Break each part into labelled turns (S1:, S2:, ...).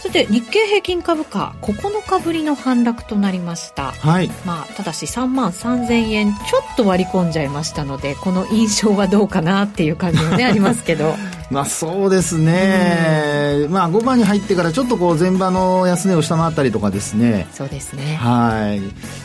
S1: さて日経平均株価9日ぶりの反落となりました。
S2: はい。
S1: まあただし3万3000円ちょっと割り込んじゃいましたのでこの印象はどうかなっていう感じもねありますけど
S2: まあそうですね、まあ5番に入ってからちょっとこう前場の安値を下回ったりとかですね。
S1: そうですね。
S2: はい。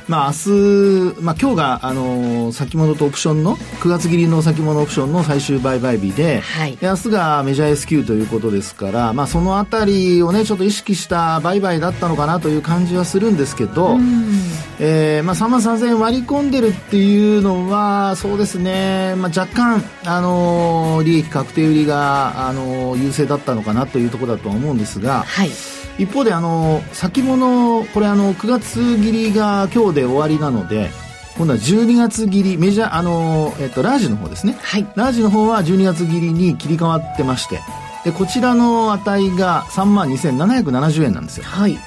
S2: まあ明日、まあ今日があの先物とオプションの9月切りの先物オプションの最終売買日で、
S1: はい、
S2: 明日がメジャー S q ということですからまあそのあたりをねちょっと意識した売買だったのかなという感じはするんですけど、えー、まあ3万3000円割り込んでるっていうのはそうですね、まあ、若干あの利益確定売りがあの優勢だったのかなというところだとは思うんですが、
S1: はい、
S2: 一方であの先物これあの9月切りが今日で終わりなので今度は12月切りメジャーあの、えっと、ラージの方ですね、
S1: はい、
S2: ラージの方は12月切りに切り替わってましてでこちらの値が3万2770円なんですよ、
S1: はい、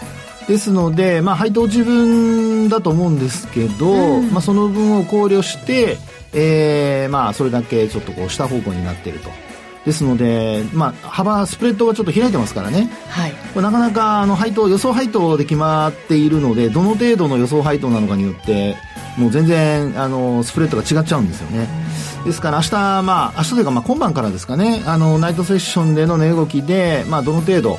S2: ですので、まあ、配当自分だと思うんですけど、うん、まあ、その分を考慮して、えーまあ、それだけちょっとこう下方向になっているとですので、まあ、幅、スプレッドがちょっと開いてますからね、
S1: はい、
S2: これなかなかあの配当予想配当で決まっているのでどの程度の予想配当なのかによってもう全然あのスプレッドが違っちゃうんですよね。ですから明日、まあ、明日というかまあ今晩からですかね、あのナイトセッションでの値動きで、まあ、どの程度、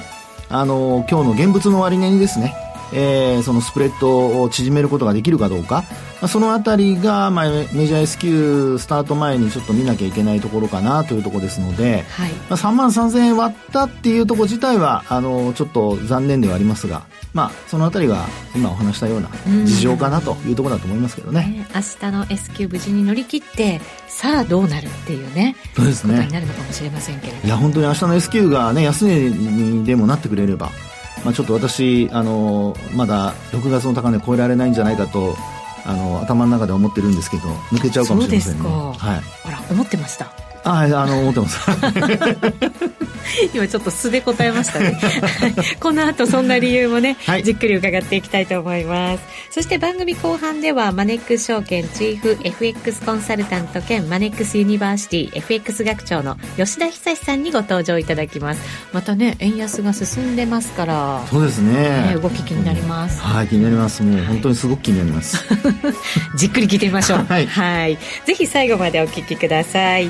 S2: あの今日の現物の終値にですね、えー、そのスプレッドを縮めることができるかどうか、まあ、そのあたりが、まあ、メジャー S q スタート前にちょっと見なきゃいけないところかなというところですので、
S1: はい。ま
S2: あ、3万3000円割ったっていうところ自体はあのちょっと残念ではありますが、まあ、そのあたりが今お話したような事情かなというところだと思いますけどね。
S1: ね明日の S q 無事に乗り切ってさあどうなるっていうね
S2: そうですね。
S1: ことになるのかもしれませんけれど
S2: いや本当に明日の S q がね安値にでもなってくれればまあ、ちょっと私、あのまだ6月の高値超えられないんじゃないかとあの頭の中で思ってるんですけど抜けちゃうかもしれませんね。はい、
S1: あら思ってました
S2: ああの思ってます。
S1: 今ちょっと素で答えましたね。この後そんな理由もね、
S2: はい、
S1: じっくり伺っていきたいと思います。そして番組後半ではマネックス証券チーフ FX コンサルタント兼マネックスユニバーシティ FX 学長の吉田恒さんにご登場いただきます。またね円安が進んでますから
S2: そうですね、
S1: ね、動き気になります、
S2: うん、はい気になります。もう本当にすごく気になります。
S1: じっくり聞いてみましょう。
S2: はい、
S1: はい、ぜひ最後までお聞きください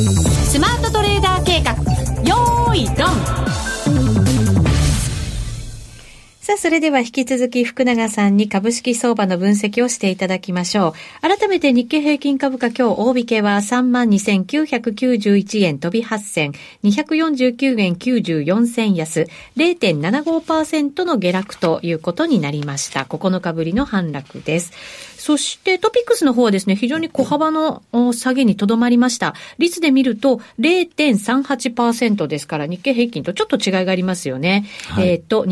S1: さあ、それでは引き続き福永さんに株式相場の分析をしていただきましょう。改めて日経平均株価今日大引けは32,991円飛び8銭、249円94銭安、0.75%の下落ということになりました。9日ぶりの反落です。そしてトピックスの方はですね、非常に小幅の下げにとどまりました。率で見ると0.38%ですから、日経平均とちょっと違いがありますよね。はい、えっ、と、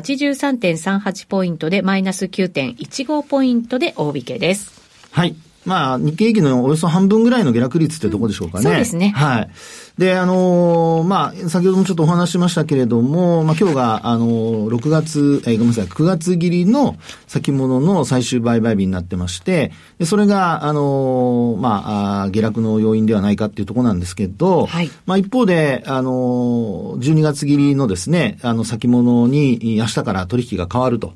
S1: 83.38ポイントでマイナス9.15ポイントで大引けです。
S2: はい。まあ、日経平均のおよそ半分ぐらいの下落率ってとこでしょうかね。
S1: そうですね。
S2: はい。で、あのー、まあ、先ほどもちょっとお話しましたけれども、まあ、今日が、あのー、6月、えー、ごめんなさい、9月切りの先物の最終売買日になってまして、でそれが、あのー、まああ、下落の要因ではないかっていうところなんですけど、
S1: はい、
S2: まあ、一方で、あのー、12月切りのですね、あの、先物に明日から取引が変わると。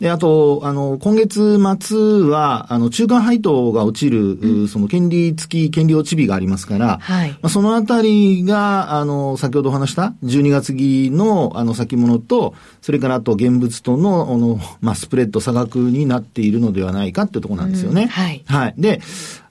S2: で、あと、あの、今月末は、あの、中間配当が落ちる、うん、その、権利付き、権利落ち日がありますから、
S1: はい。
S2: まあ、そのあたりが、あの、先ほどお話した12月期の、あの、先物と、それからあと現物との、あの、まあ、スプレッド差額になっているのではないかっていうところなんですよね。うん、
S1: はい。
S2: はい。で、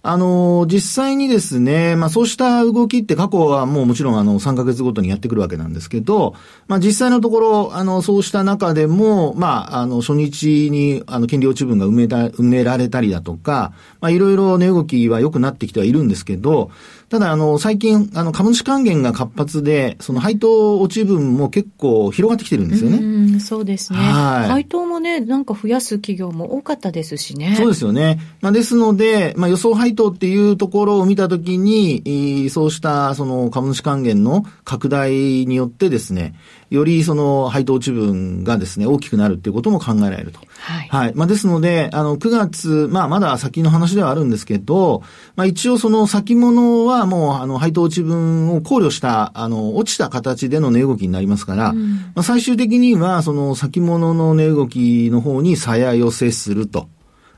S2: あの、実際にですね、まあそうした動きって過去はもうもちろんあの3ヶ月ごとにやってくるわけなんですけど、まあ実際のところ、あの、そうした中でも、まあ、あの、初日にあの、権利落ち分が埋めた、埋められたりだとか、まあいろいろ値動きは良くなってきてはいるんですけど、ただ、あの、最近、あの、株主還元が活発で、その配当落ち分も結構広がってきてるんですよね。
S1: うん、そうですね。はい。配当もね、なんか増やす企業も多かったですしね。
S2: そうですよね。まあ、ですので、まあ、予想配当っていうところを見たときに、そうした、その、株主還元の拡大によってですね、よりその配当落ち分がですね、大きくなるっていうことも考えられると。はい。はい。まあ、ですので、あの、9月、まあ、まだ先の話ではあるんですけど、まあ、一応その先物はもう、あの、配当落ち分を考慮した、あの、落ちた形での値動きになりますから、うん、まあ、最終的には、その先物の値動きの方に鞘寄せすると。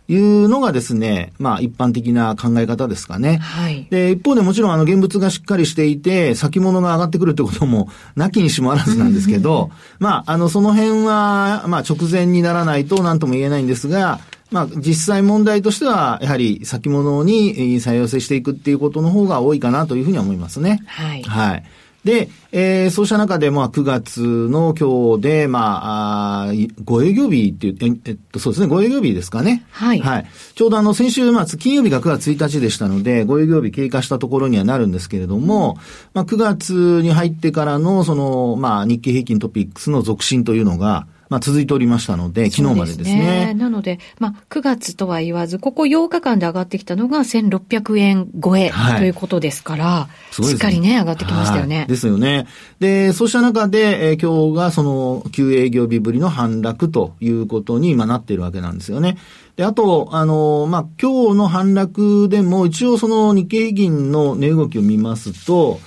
S2: いうのがですね、まあ一般的な考え方ですかね。はい。で、一方でもちろんあの現物がしっかりしていて、先物が上がってくるってことも、なきにしもあらずなんですけど、まあ、あの、その辺は、まあ直前にならないと何とも言えないんですが、まあ、実際問題としては、やはり先物に再寄せしていくっていうことの方が多いかなというふうには思いますね。はい。はい。で、えー、そうした中で、まあ、9月の今日で、まあ、あ5営業日っていう、えっと、そうですね、5営業日ですかね。はい。はい。ちょうどあの、先週末、金曜日が9月1日でしたので、5営業日経過したところにはなるんですけれども、まあ、9月に入ってからの、その、まあ、日経平均トピックスの続伸というのが、まあ、続いておりましたので、昨日までですね。
S1: ねなので、まあ、9月とは言わず、ここ8日間で上がってきたのが1600円超えということですから、はい、しっかりね、上がってきましたよね。はい、
S2: ですよね。で、そうした中で、えー、今日がその9営業日ぶりの反落ということに今なっているわけなんですよね。で、あと、あの、まあ、今日の反落でも、一応その日経平均の値動きを見ますと、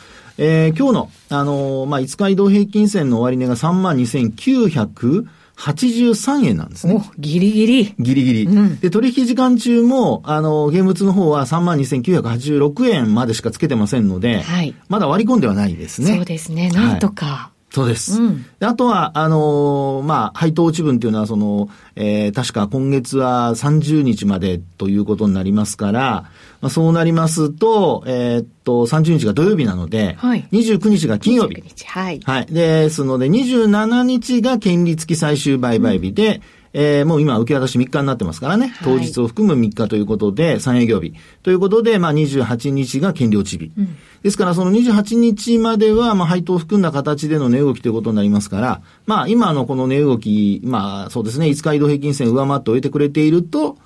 S2: えー、今日の、あのー、まあ、5日移動平均線の終値が32,983円なんですね。お、
S1: ギリギリ。
S2: ギリギリ。うん、で、取引時間中も、あの、現物の方は32,986円までしかつけてませんので、はい。まだ割り込んではないですね。
S1: そうですね。なんとか。はい
S2: そうです。うん、あとは、あのー、まあ、配当落ち分っていうのは、その、えー、確か今月は30日までということになりますから、まあ、そうなりますと、えー、っと、30日が土曜日なので、はい、29日が金曜日。日、はい。はい。ですので、27日が権利付き最終売買日で、うんえー、もう今受け渡し3日になってますからね。当日を含む3日ということで、3営業日。ということで、まあ28日が権利落ち日。うん、ですからその28日までは、まあ配当を含んだ形での値動きということになりますから、まあ今のこの値動き、まあそうですね、5日移動平均線上回って終えてくれていると、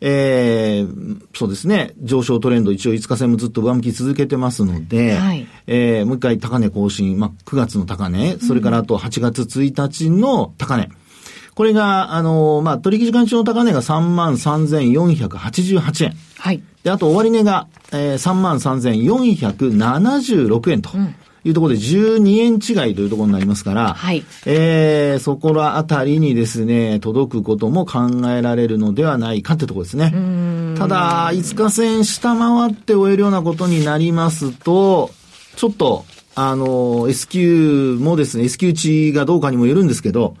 S2: えー、そうですね、上昇トレンド一応5日線もずっと上向き続けてますので、はい、えー、もう一回高値更新、まあ9月の高値、それからあと8月1日の高値。うんこれが、あの、まあ、取引時間中の高値が33,488円。はい。で、あと終値が、えー、33,476円と。うんいうところで12円違いというところになりますから、はい。えー、そこらあたりにですね、届くことも考えられるのではないかってところですね。ただ、5日線下回って終えるようなことになりますと、ちょっと、あの、S q もですね、S q 値がどうかにもよるんですけど、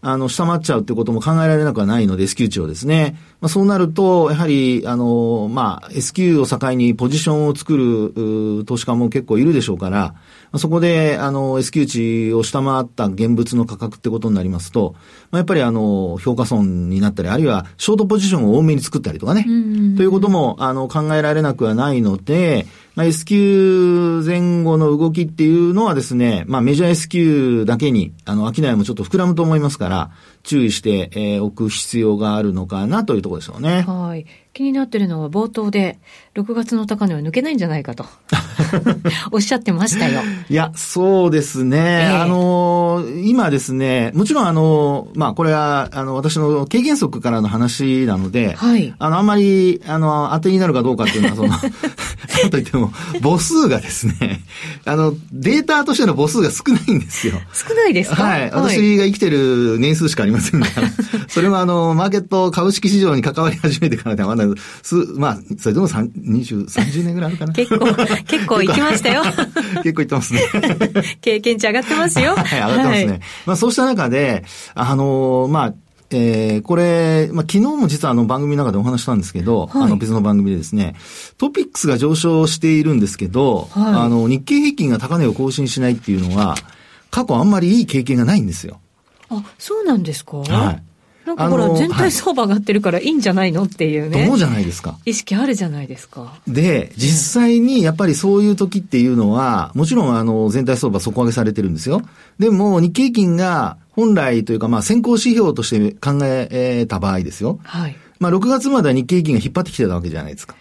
S2: あの、下回っちゃうってことも考えられなくはないので、S q 値をですね。まあ、そうなると、やはり、あの、まあ、S q を境にポジションを作る投資家も結構いるでしょうから、まあ、そこで、あの、S q 値を下回った現物の価格ってことになりますと、まあ、やっぱりあの、評価損になったり、あるいはショートポジションを多めに作ったりとかね、ということも、あの、考えられなくはないので、まあ、S q 前後の動きっていうのはですね、まあ、メジャー S q だけに、あの、商いもちょっと膨らむと思いますから、注意して、えー、おく必要があるのかなというところですよね。
S1: はい。気になってるのは冒頭で、6月の高値は抜けないんじゃないかと おっしゃってましたよ。
S2: いや、そうですね。えー、あの今ですね、もちろんあのまあ、これは、あの、私の経験則からの話なので、はい。あの、あんまり、あの、当てになるかどうかっていうのは、その、なんといっても、母数がですね、あの、データとしての母数が少ないんですよ。
S1: 少ないですか？
S2: はい。私が生きてる年数しかありませんから、それはあの、マーケット株式市場に関わり始めてからではまだす、まあ、それでも20、30年ぐらいあるかな。
S1: 結構、結構行きましたよ。
S2: 結構行ってますね。
S1: 経験値上がってますよ。
S2: はい、上がってますね。はい、まあ、そうした中で、あの、まあ、えー、これ、まあ、昨日も実はあの番組の中でお話したんですけど、はい、あの別の番組でですね、トピックスが上昇しているんですけど、はい、あの日経平均が高値を更新しないっていうのは、過去あんまりいい経験がないんですよ。
S1: あ、そうなんですか？
S2: はい。
S1: なんかほら、全体相場上がってるからいいんじゃないのっていうね。
S2: どうじゃないですか。
S1: 意識あるじゃないですか。
S2: で、実際にやっぱりそういう時っていうのは、もちろんあの、全体相場底上げされてるんですよ。でも、日経平均が本来というか、まあ、先行指標として考えた場合ですよ。
S1: はい。
S2: まあ、6月までは日経平均が引っ張ってきてたわけじゃないですか。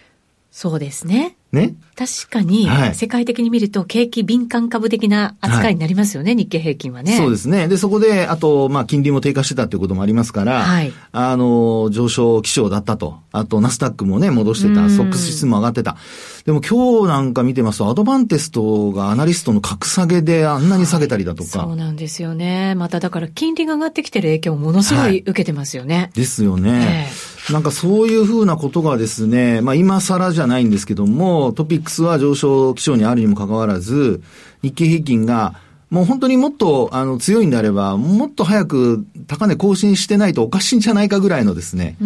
S1: そうですね。
S2: ね？
S1: 確かに、世界的に見ると、景気敏感株的な扱いになりますよね、はい、日経平均はね。
S2: そうですね。で、そこで、あと、まあ、金利も低下してたっていうこともありますから、
S1: はい、
S2: あの、上昇基調だったと。あと、ナスダックもね、戻してた。ソックス指数も上がってた。でも今日なんか見てますと、アドバンテストがアナリストの格下げであんなに下げたりだとか。
S1: はい、そうなんですよね。まただから金利が上がってきてる影響をものすごい受けてますよね。
S2: ですよね。えーなんかそういうふうなことがですね、まあ今更じゃないんですけども、トピックスは上昇基調にあるにもかかわらず、日経平均がもう本当にもっとあの強いんであれば、もっと早く高値更新してないとおかしいんじゃないかぐらいのですね、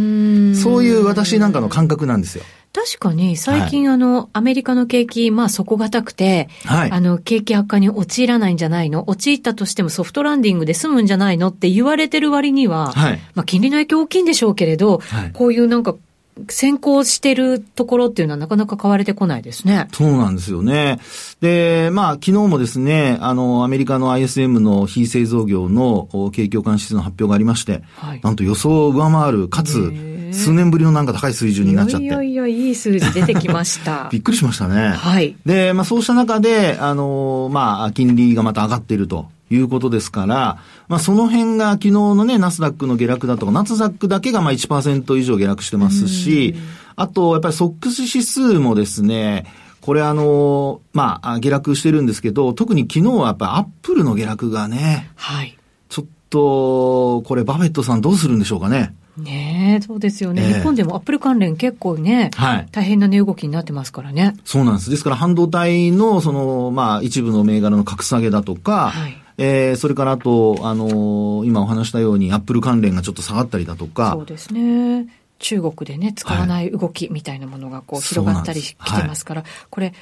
S2: そういう私なんかの感覚なんですよ。
S1: 確かに最近、はい、あの、アメリカの景気、まあ底堅くて、はい、あの、景気悪化に陥らないんじゃないの？陥ったとしてもソフトランディングで済むんじゃないの？って言われてる割には、はい、まあ金利の影響大きいんでしょうけれど、こういうなんか先行してるところっていうのはなかなか買われてこないですね。
S2: そうなんですよね。で、まあ、昨日もですね、あの、アメリカの ISM の非製造業の景況感指数の発表がありまして、はい、なんと予想を上回る、かつ、数年ぶりのなんか高い水準になっちゃって。い
S1: やいや、いい数字出てきました。
S2: びっくりしましたね。
S1: はい。
S2: で、まあそうした中で、あの、まあ、金利がまた上がっていると。いうことですから、まあその辺が昨日のね、ナスダックの下落だとか、ナスダックだけがまあ1%以上下落してますし、あと、やっぱりソックス指数もですね、これあの、まあ、下落してるんですけど、特に昨日はやっぱりアップルの下落がね、
S1: はい。
S2: ちょっと、これバフェットさんどうするんでしょうかね。
S1: ねえ、そうですよね、えー、日本でもアップル関連結構ね、はい、大変な値動きになってますからね。
S2: そうなんです。ですから半導体の、その、まあ、一部の銘柄の格下げだとか、はい、えー、それからあと、あのー、今お話したように、アップル関連がちょっと下がったりだとか。
S1: そうですね。中国でね、使わない動きみたいなものがこう広がったりしてますから、はい、これ、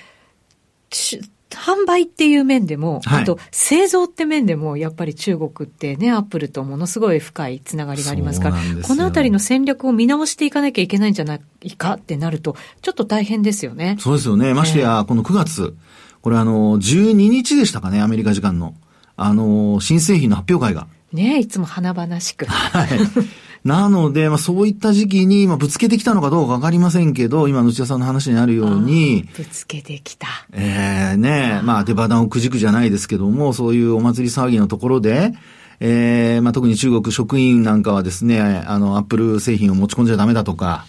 S1: 販売っていう面でも、はい、あと製造って面でも、やっぱり中国ってね、アップルとものすごい深いつながりがありますから、このあたりの戦略を見直していかなきゃいけないんじゃないかってなると、ちょっと大変ですよね。
S2: そうですよね。ましてや、この9月、これあの、12日でしたかね、アメリカ時間の。あの、新製品の発表会が。
S1: ねいつも華々しく。
S2: はい。なので、まあそういった時期に、まあぶつけてきたのかどうかわかりませんけど、今、内田さんの話にあるように。
S1: ぶつけてきた。
S2: ええー、ねまあ出花をくじくじゃないですけども、そういうお祭り騒ぎのところで、ええー、まあ特に中国職員なんかはですね、あの、アップル製品を持ち込んじゃダメだとか、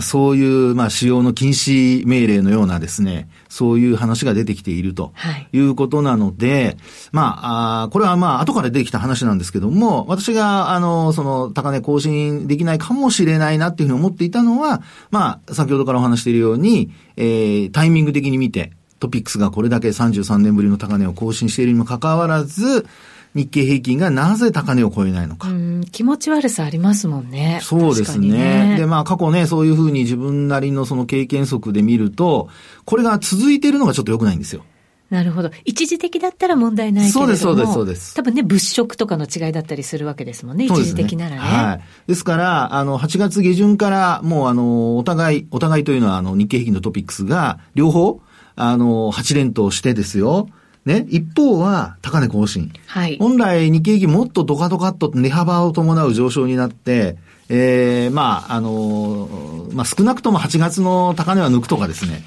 S2: そういう、まあ、使用の禁止命令のようなですね、そういう話が出てきているとい。うことなので、はい、まあ、あこれはまあ、後から出てきた話なんですけども、私が、あの、その、高値更新できないかもしれないなっていうふうに思っていたのは、まあ、先ほどからお話しているように、えー、タイミング的に見て、トピックスがこれだけ33年ぶりの高値を更新しているにもかかわらず、日経平均がなぜ高値を超えないのか。
S1: 気持ち悪さありますもんね。
S2: そうですね。ねで、まあ過去ね、そういうふうに自分なりのその経験則で見ると、これが続いているのがちょっと良くないんですよ。
S1: なるほど。一時的だったら問題ないけれども。
S2: そうです、そうです、そうです。
S1: 多分ね、物色とかの違いだったりするわけですもんね。一時的ならね。は
S2: い。ですから、あの、8月下旬から、もうあの、お互い、お互いというのは、あの、日経平均のトピックスが、両方、あの、8連投してですよ。ね、一方は高値更新。
S1: はい。
S2: 本来日経平均もっとドカドカっと値幅を伴う上昇になって、ええー、まあ、あのー、まあ、少なくとも8月の高値は抜くとかですね。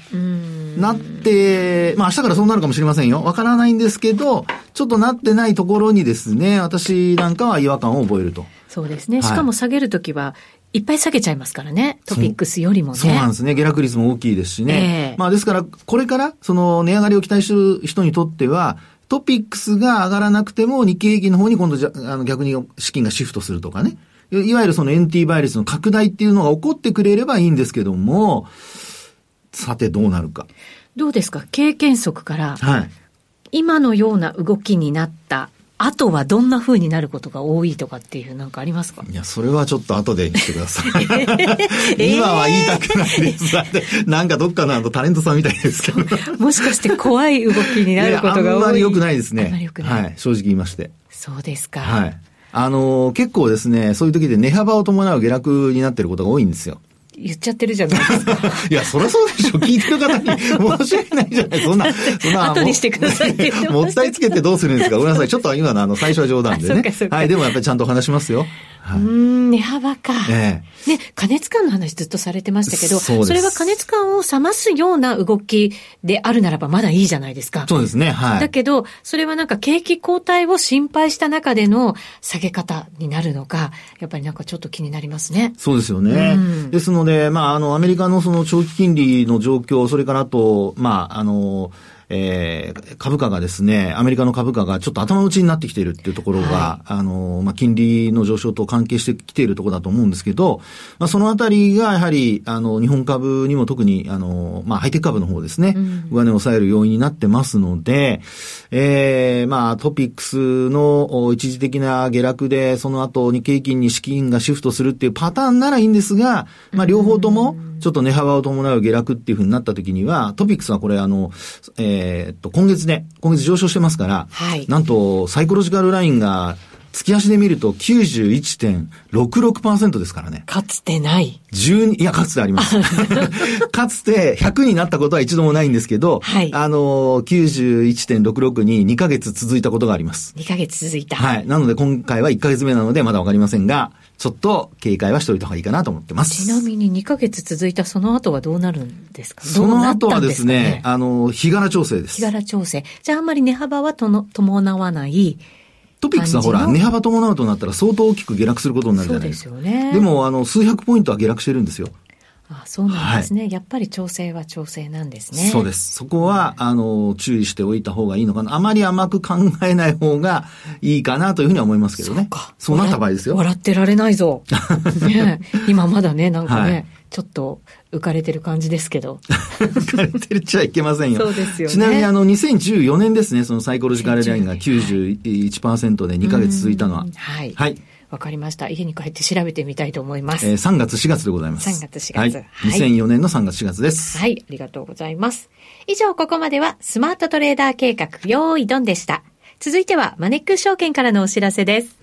S2: なって、まあ、明日からそうなるかもしれませんよ。わからないんですけど、ちょっとなってないところにですね、私なんかは違和感を覚えると。
S1: そうですね。しかも下げるときは、いっぱい下げちゃいますからね。トピックスよりもね。
S2: そうなんですね。下落率も大きいですしね。えー、まあですから、これから、その値上がりを期待してる人にとっては、トピックスが上がらなくても日経平均の方に今度じゃ、あの逆に資金がシフトするとかね。いわゆるその NT 倍率の拡大っていうのが起こってくれればいいんですけども、さてどうなるか。
S1: どうですか？経験則から、はい、今のような動きになったあとはどんな風になることが多いとかっていうなんかありますか？
S2: いや、それはちょっと後で言ってください。今は言いたくないです。だって、なんかどっかのタレントさんみたいですけど。
S1: もしかして怖い動きになることが多い。
S2: あんまり良くないですね。あんまり良くない。はい、正直言いまして。
S1: そうですか。
S2: はい。あの、結構ですね、そういう時で値幅を伴う下落になってることが多いんですよ。
S1: 言っちゃってるじゃないですか。
S2: いや、そりゃそうでしょ。聞いてる方に申し訳ないじゃない。そんな、そんな。
S1: 後にしてくださいって
S2: もったいつけてどうするんですかごめんなさい。ちょっと今のあの、最初は冗談でね。はい、でもやっぱりちゃんとお話しますよ。
S1: はい、うん、値幅か。ええね、加熱感の話ずっとされてましたけど、それは加熱感を冷ますような動きであるならばまだいいじゃないですか。
S2: そうですね、はい。
S1: だけど、それはなんか景気後退を心配した中での下げ方になるのか、やっぱりなんかちょっと気になりますね。
S2: そうですよね。うん、ですので、まあ、あの、アメリカのその長期金利の状況、それからあと、まあ、あの、えー、株価がですね、アメリカの株価がちょっと頭打ちになってきているっていうところが、はい、あの、まあ、金利の上昇と関係してきているところだと思うんですけど、まあ、そのあたりがやはり、あの、日本株にも特に、あの、まあ、ハイテク株の方ですね、うん、上値を抑える要因になってますので、えー、まあ、トピックスの一時的な下落で、その後日経金に資金がシフトするっていうパターンならいいんですが、まあ、両方とも、ちょっと値幅を伴う下落っていうふうになった時には、トピックスはこれあの、えー、っと、今月ね、今月上昇してますから、はい、なんと、サイコロジカルラインが、月足で見ると91.66%ですからね。
S1: かつてない。
S2: 12、いや、かつてあります。かつて100になったことは一度もないんですけど、はい、あの、91.66に2ヶ月続いたことがあります。
S1: 2ヶ月続いた。
S2: はい。なので今回は1ヶ月目なのでまだわかりませんが、ちょっと警戒はしておいた方がいいかなと思ってます。
S1: ちなみに2ヶ月続いたその後はどうなるんですか？
S2: その後はですね、ね？あの、日柄調整です。
S1: 日柄調整。じゃああんまり値幅はとの伴わない。
S2: トピックスはほら、値幅伴うとなったら相当大きく下落することになるじゃないですか。そうですよね。でも、あの、数百ポイントは下落してるんですよ。
S1: あそうなんですね、はい、やっぱり調整は調整なんですね。
S2: そうです。そこは、あの、注意しておいた方がいいのかな。あまり甘く考えない方がいいかなというふうには思いますけどね。そうそうなった場合ですよ。
S1: 笑ってられないぞ。ね、今まだね、なんかね、はい、ちょっと浮かれてる感じですけど。
S2: 浮かれてるっちゃいけませんよ。
S1: そうですよね。
S2: ちなみにあの、2014年ですね、そのサイコロジカルラインが91%で2ヶ月続いたのは。
S1: はい。はい。わかりました。家に帰って調べてみたいと思います。
S2: えー、3月4月でございます。
S1: 3月4月。はい。
S2: はい、2004年の3月4月です。
S1: はい。ありがとうございます。以上、ここまではスマートトレーダー計画、用意ドンでした。続いてはマネックス証券からのお知らせです。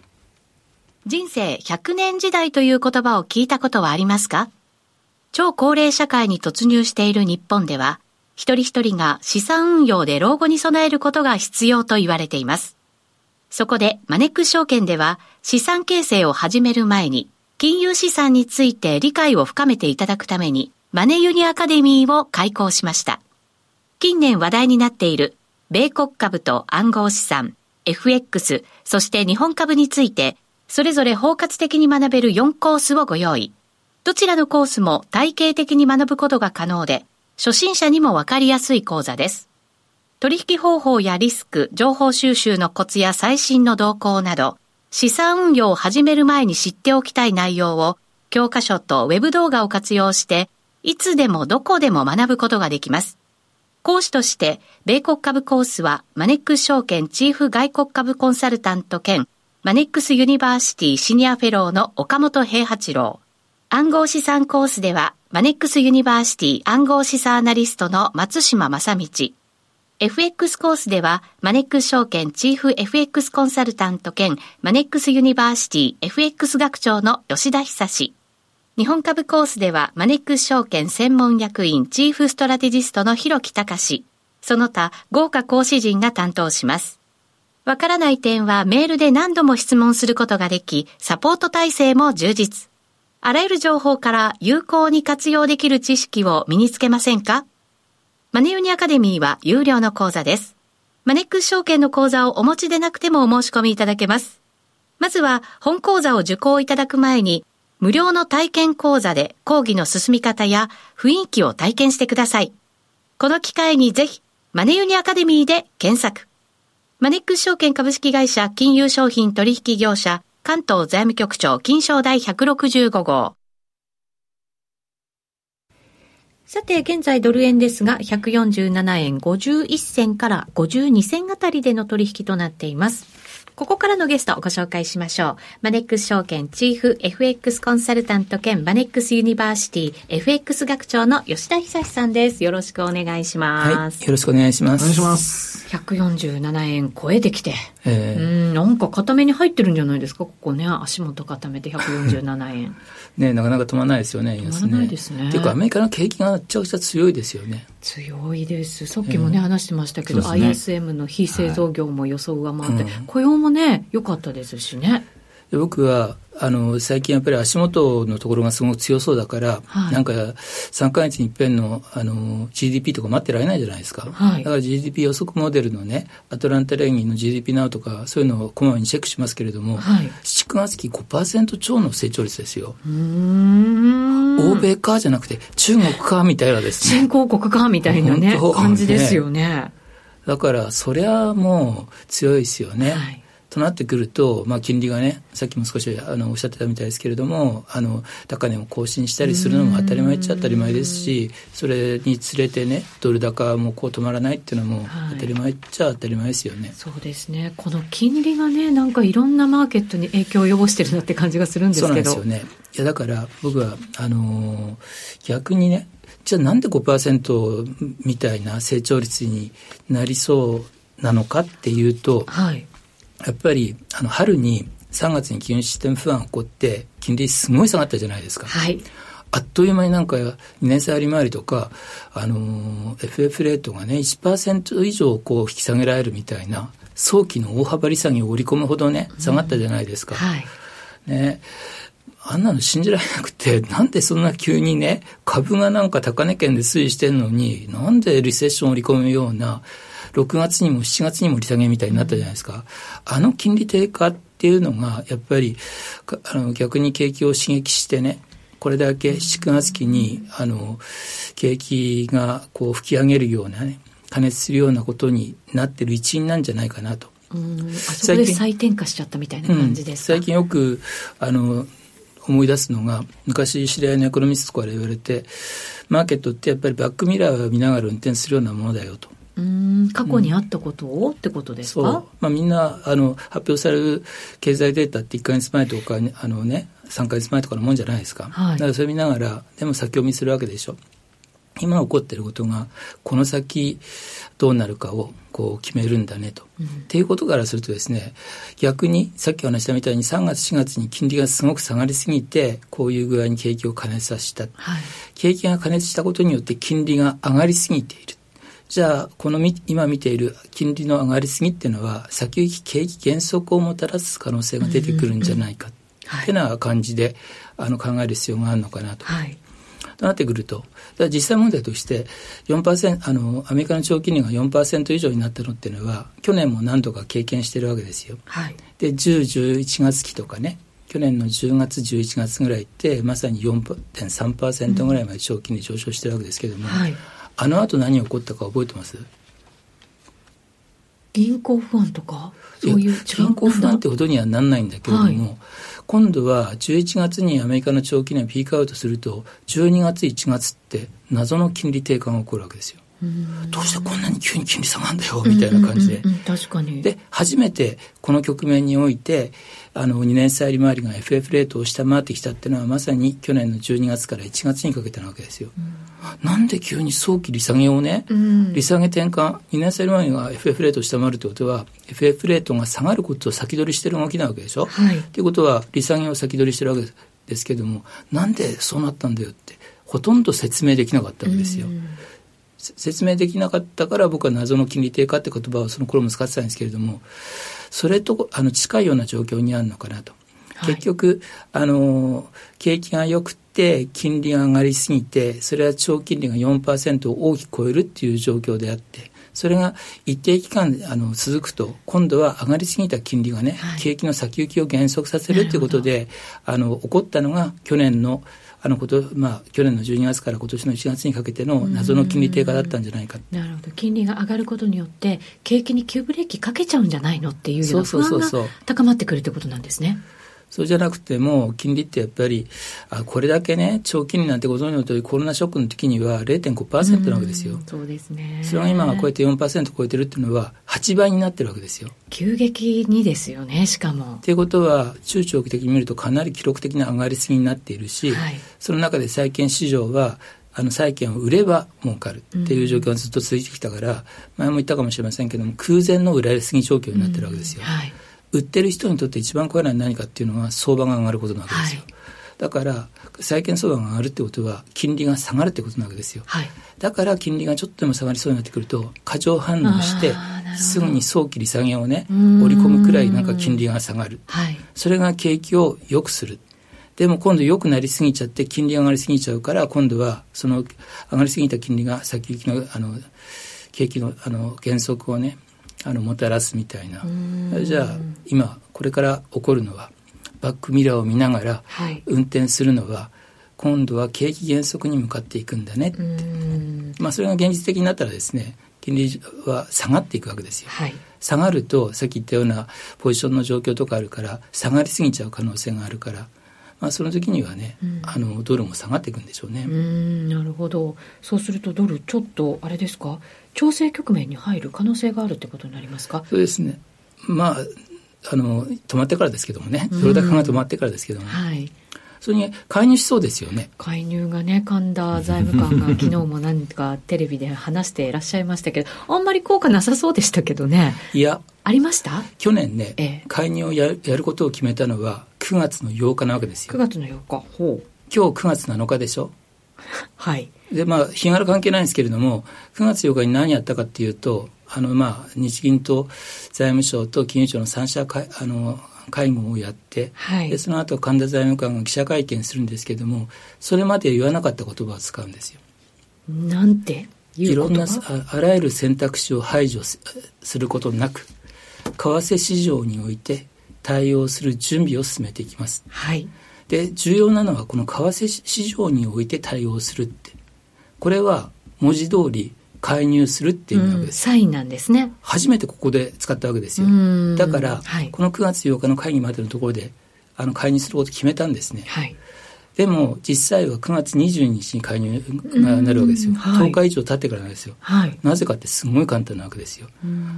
S1: 人生100年時代という言葉を聞いたことはありますか？超高齢社会に突入している日本では、一人一人が資産運用で老後に備えることが必要と言われています。そこでマネック証券では資産形成を始める前に金融資産について理解を深めていただくためにマネユニアカデミーを開講しました。近年話題になっている米国株と暗号資産、FX、そして日本株についてそれぞれ包括的に学べる4コースをご用意。どちらのコースも体系的に学ぶことが可能で、初心者にもわかりやすい講座です。取引方法やリスク、情報収集のコツや最新の動向など、資産運用を始める前に知っておきたい内容を、教科書とウェブ動画を活用して、いつでもどこでも学ぶことができます。講師として、米国株コースは、マネックス証券チーフ外国株コンサルタント兼、マネックスユニバーシティシニアフェローの岡元兵八郎。暗号資産コースでは、マネックスユニバーシティ暗号資産アナリストの松嶋真倫。FX コースでは、マネックス証券チーフ FX コンサルタント兼マネックスユニバーシティ FX 学長の吉田恒。日本株コースでは、マネックス証券専門役員チーフストラテジストの広木隆その他、豪華講師陣が担当します。わからない点はメールで何度も質問することができ、サポート体制も充実。あらゆる情報から有効に活用できる知識を身につけませんか？マネユニアカデミーは有料の講座です。マネックス証券の講座をお持ちでなくてもお申し込みいただけます。まずは本講座を受講いただく前に、無料の体験講座で講義の進み方や雰囲気を体験してください。この機会にぜひ、マネユニアカデミーで検索。マネックス証券株式会社金融商品取引業者関東財務局長金賞第165号。さて、現在ドル円ですが、147円51銭から52銭あたりでの取引となっています。ここからのゲストをご紹介しましょう。マネックス証券チーフ FX コンサルタント兼マネックスユニバーシティ FX 学長の吉田恒さんです。よろしくお願いします。
S3: はい、よろしくお願いします。
S2: お願いします。
S1: 147円超えてきて。
S3: えー
S1: うん、なんか固めに入ってるんじゃないですか？ここね、足元固めて147円。
S3: ね、なかなか止まらないですよね、円安
S1: 止まらないですね
S3: っていうか、アメリカの景気がめちゃくちゃ強いですよね。
S1: 強いです。さっきもね、話してましたけど、
S2: ね
S1: ISM の非製造業も予想上回って、
S3: うん
S1: 雇用もね、良かったですしね。
S3: で僕はあの最近やっぱり足元のところがすごく強そうだから、
S1: はい。
S3: なんか3か月に一遍のあの GDP とか待ってられないじゃないですか、
S1: はい。
S3: だから GDP 予測モデルのねアトランタ連銀の GDP ナウとかそういうのをこまめにチェックしますけれども、
S1: はい。
S3: 7月期5%超の成長率ですよ。欧米かじゃなくて中国かみたいなですね。
S1: 新興国かみたいなね、感じですよね。
S3: だからそりゃもう強いですよね。
S1: はい
S3: となってくると、まあ、金利がね、さっきも少しあのおっしゃってたみたいですけれども、あの高値を更新したりするのも当たり前っちゃ当たり前ですし、それにつれてね、ドル高もこう止まらないっていうのも
S1: はい
S3: 当たり前っちゃ当たり前ですよね。
S1: そうですね。この金利がね、なんかいろんなマーケットに影響を及ぼしてるなって感じがするんです
S3: そうなん
S1: けど。
S3: ですよね。いやだから僕はあのー逆にね、じゃあなんで5%みたいな成長率になりそうなのかっていうと、
S1: はい。
S3: やっぱりあの春に3月に金融システム不安起こって金利すごい下がったじゃないですか。
S1: はい。
S3: あっという間になんか2年債利回りとか、あのー FF レートがね1%以上こう引き下げられるみたいな早期の大幅利下げを織り込むほどね下がったじゃないですか。
S1: はい。
S3: ねあんなの信じられなくて、なんでそんな急にね、株がなんか高値圏で推移してんのに、なんでリセッションを織り込むような、6月にも7月にも利下げみたいになったじゃないですか。あの金利低下っていうのが、やっぱり、かあの逆に景気を刺激してね、これだけ7月期に、あの、景気がこう吹き上げるようなね、加熱するようなことになってる一因なんじゃないかなと。
S1: うん。あそこで再転化しちゃったみたいな感じですか、
S3: うん、最近よくあの思い出すのが昔知り合いのエコノミストから言われてマーケットってやっぱりバックミラーを見ながら運転するようなものだよと。
S1: うん。過去にあったことを、ってことです
S3: そう。
S1: か、
S3: まあ、みんなあの発表される経済データって1か月前とかにあの、ね、3か月前とかのもんじゃないですか、
S1: はい。
S3: だからそれ見ながらでも先読みするわけでしょ。今起こっていることがこの先どうなるかをこう決めるんだねと。っていうことからするとですね逆にさっきお話したみたいに3月4月に金利がすごく下がりすぎてこういう具合に景気を加熱させた、
S1: はい。
S3: 景気が加熱したことによって金利が上がりすぎているじゃあこのみ今見ている金利の上がりすぎっていうのは先行き景気減速をもたらす可能性が出てくるんじゃないか
S1: はい
S3: っていう感じであの考える必要があるのかなと。
S1: はい。
S3: となってくると、実際問題として4%、あの、アメリカの長期金利が4%以上になったのっていうのは、去年も何度か経験してるわけですよ。
S1: はい。
S3: で、10、11月期とかね、去年の10月、11月ぐらいって、まさに4.3%ぐらいまで長期金利上昇してるわけですけども、
S1: はい。
S3: あの後何が起こったか覚えてます？
S1: 銀行不安とか？そういう
S3: 銀行不安ってほどにはなんないんだけれども、
S1: は
S3: 今度は11月にアメリカの長期金利がピークアウトすると12月1月って謎の金利低下が起こるわけですよ。どうしてこんなに急に金利下がるんだよみたいな感じで。
S1: うんうんうんうん確かに。
S3: で初めてこの局面においてあの2年債利回りが FF レートを下回ってきたっていうのはまさに去年の12月から1月にかけてなわけですよ。なんで急に早期利下げをね、
S1: うん
S3: 利下げ転換2年債利回りが FF レートを下回るってことは FF レートが下がることを先取りしてる動きなわけでしょ。
S1: はい
S3: ということは利下げを先取りしてるわけですけどもなんでそうなったんだよってほとんど説明できなかったわけですよ。せ説明できなかったから僕は謎の金利低下って言葉をその頃も使ってたんですけれどもそれとあの近いような状況にあるのかなと。
S1: はい。
S3: 結局あの景気が良くて金利が上がりすぎてそれは長金利が4%を大きく超えるっていう状況であってそれが一定期間あの続くと今度は上がりすぎた金利がね、
S1: はい。
S3: 景気の先行きを減速させるということであの起こったのが去年のあのこと、まあ、去年の12月から今年の1月にかけての謎の金利低下だったんじゃないか。
S1: なるほど金利が上がることによって景気に急ブレーキかけちゃうんじゃないのっていうような不
S3: そうそう
S1: 安
S3: そうそう
S1: が高まってくるってことなんですね。
S3: そうじゃなくても、金利ってやっぱり、あこれだけね、長期金利なんてご存知の通り、コロナショックの時には0.5%なわけですよ。
S1: そうですね。
S3: それが今がこうやって4%超えてるっていうのは、8倍になってるわけですよ。
S1: 急激にですよね、しかも。
S3: ということは、中長期的に見るとかなり記録的な上がりすぎになっているし、はい、その中で債券市場は、あの債券を売れば儲かるっていう状況がずっと続いてきたから、前も言ったかもしれませんけども、空前の売られすぎ状況になってるわけですよ。はい売ってる人にとって一番怖いのは何かっていうのは相場が上がることなわけですよ。はい、だから債券相場が上がるってことは金利が下がるってことなわけですよ、はい、だから金利がちょっとでも下がりそうになってくると過剰反応してすぐに早期利下げをね織り込むくらいなんか金利が下がる、はい、それが景気を良くする。でも今度良くなりすぎちゃって金利上がりすぎちゃうから今度はその上がりすぎた金利が先行きのあの景気のあの減速をねあのもたらすみたいな。じゃあ今これから起こるのはバックミラーを見ながら運転するのは、はい、今度は景気減速に向かっていくんだねまあそれが現実的になったらですね金利は下がっていくわけですよ、はい、下がるとさっき言ったようなポジションの状況とかあるから下がりすぎちゃう可能性があるからまあ、その時にはね、うん、あのドルも下がっていくんでしょうね。
S1: うんなるほど。そうするとドルちょっとあれですか？調整局面に入る可能性があるってことになりますか？
S3: そうですね。まああの止まってからですけどもね。ドル高が止まってからですけども、はい、それに介入しそうですよね。
S1: 介入がね神田財務官が 昨日も何かテレビで話していらっしゃいましたけどあんまり効果なさそうでしたけどね。
S3: いや。
S1: ありました？
S3: 去年ね、ええ、介入をややることを決めたのは9月の8日なわけですよ。
S1: 9月の8日。ほう。
S3: 今日9月7日でしょ？
S1: はい。
S3: で、まあ、日柄関係ないんですけれども、9月8日に何やったかっていうと、あの、まあ、日銀と財務省と金融庁の三者会、あの、会合をやって、はい、でその後神田財務官が記者会見するんですけれどもそれまで言わなかった言葉を使うんですよ。
S1: なんて？
S3: いろんなああらゆる選択肢を排除することなく為替市場において対応する準備を進めていきます。
S1: はい。
S3: で、重要なのはこの為替市場において対応する。これは文字通り介入するっていうわけです、
S1: うん、サインなんですね。
S3: 初めてここで使ったわけですよ。だから、はい、この9月8日の会議までのところで、あの、介入することを決めたんですね。はい。でも実際は9月22日に介入がなるわけですよ、はい、10日以上経ってからなんですよ、はい、なぜかってすごい簡単なわけですよ、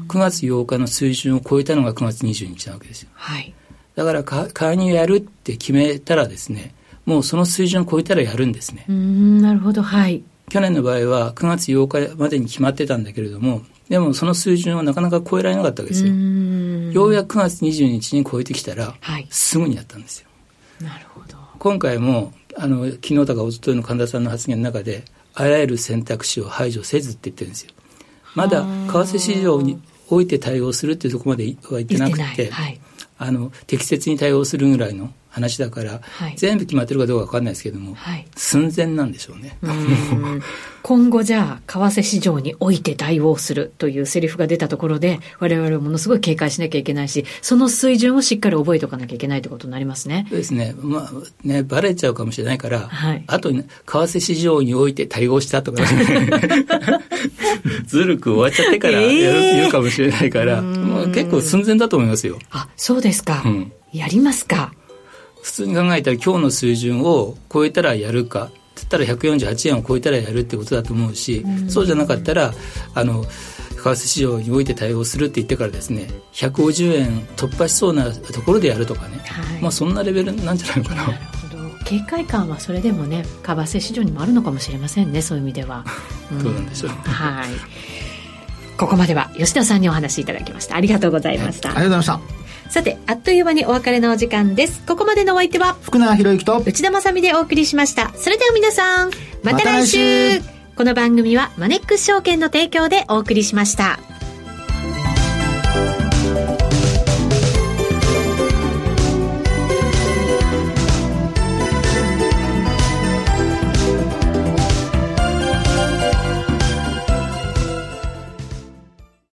S3: 9月8日の水準を超えたのが9月22日なわけですよ、はい、だから介入やるって決めたらですねもうその水準を超えたらやるんですね。
S1: なるほど。はい
S3: 去年の場合は9月8日までに決まってたんだけれどもでもその水準をなかなか超えられなかったわけですよ。ようやく9月22日に超えてきたら、はい、すぐにやったんですよ。
S1: なるほど。
S3: 今回もあの昨日とか一昨日の神田さんの発言の中であらゆる選択肢を排除せずって言ってるんですよ。まだ為替市場において対応するっていうところまでは言ってなくて、はい、あの適切に対応するぐらいの話だから、はい、全部決まってるかどうか分かんないですけども、はい、寸前なんでしょうね。
S1: 今後じゃあ、為替市場において対応するというセリフが出たところで、我々はものすごい警戒しなきゃいけないし、その水準をしっかり覚えておかなきゃいけないということになりますね。
S3: そうですね。まあね、バレちゃうかもしれないから、はい、あと、ね、為替市場において対応したとか、ね、ずるく終わっちゃってからやる、えー、言うかもしれないから、もう結構寸前だと思いますよ。
S1: あ、そうですか。うん、やりますか。
S3: 普通に考えたら今日の水準を超えたらやるかつったら148円を超えたらやるってことだと思うし、うん、そうじゃなかったらあの為替市場において対応するって言ってからですね150円突破しそうなところでやるとかね、はい、まあそんなレベルなんじゃないのかな。
S1: 警戒感はそれでもね為替市場にもあるのかもしれませんねそういう意味では、
S3: うん、どうなんでしょう。
S1: はい。ここまでは吉田さんにお話しいただきました。ありがとうございました、
S2: ありがとうございました
S1: さて、あっという間にお別れのお時間です。ここまでのお相手は、
S2: 福永博之と
S1: 内田まさみでお送りしました。それでは皆さん、また来週ま、この番組はマネックス証券の提供でお送りしました。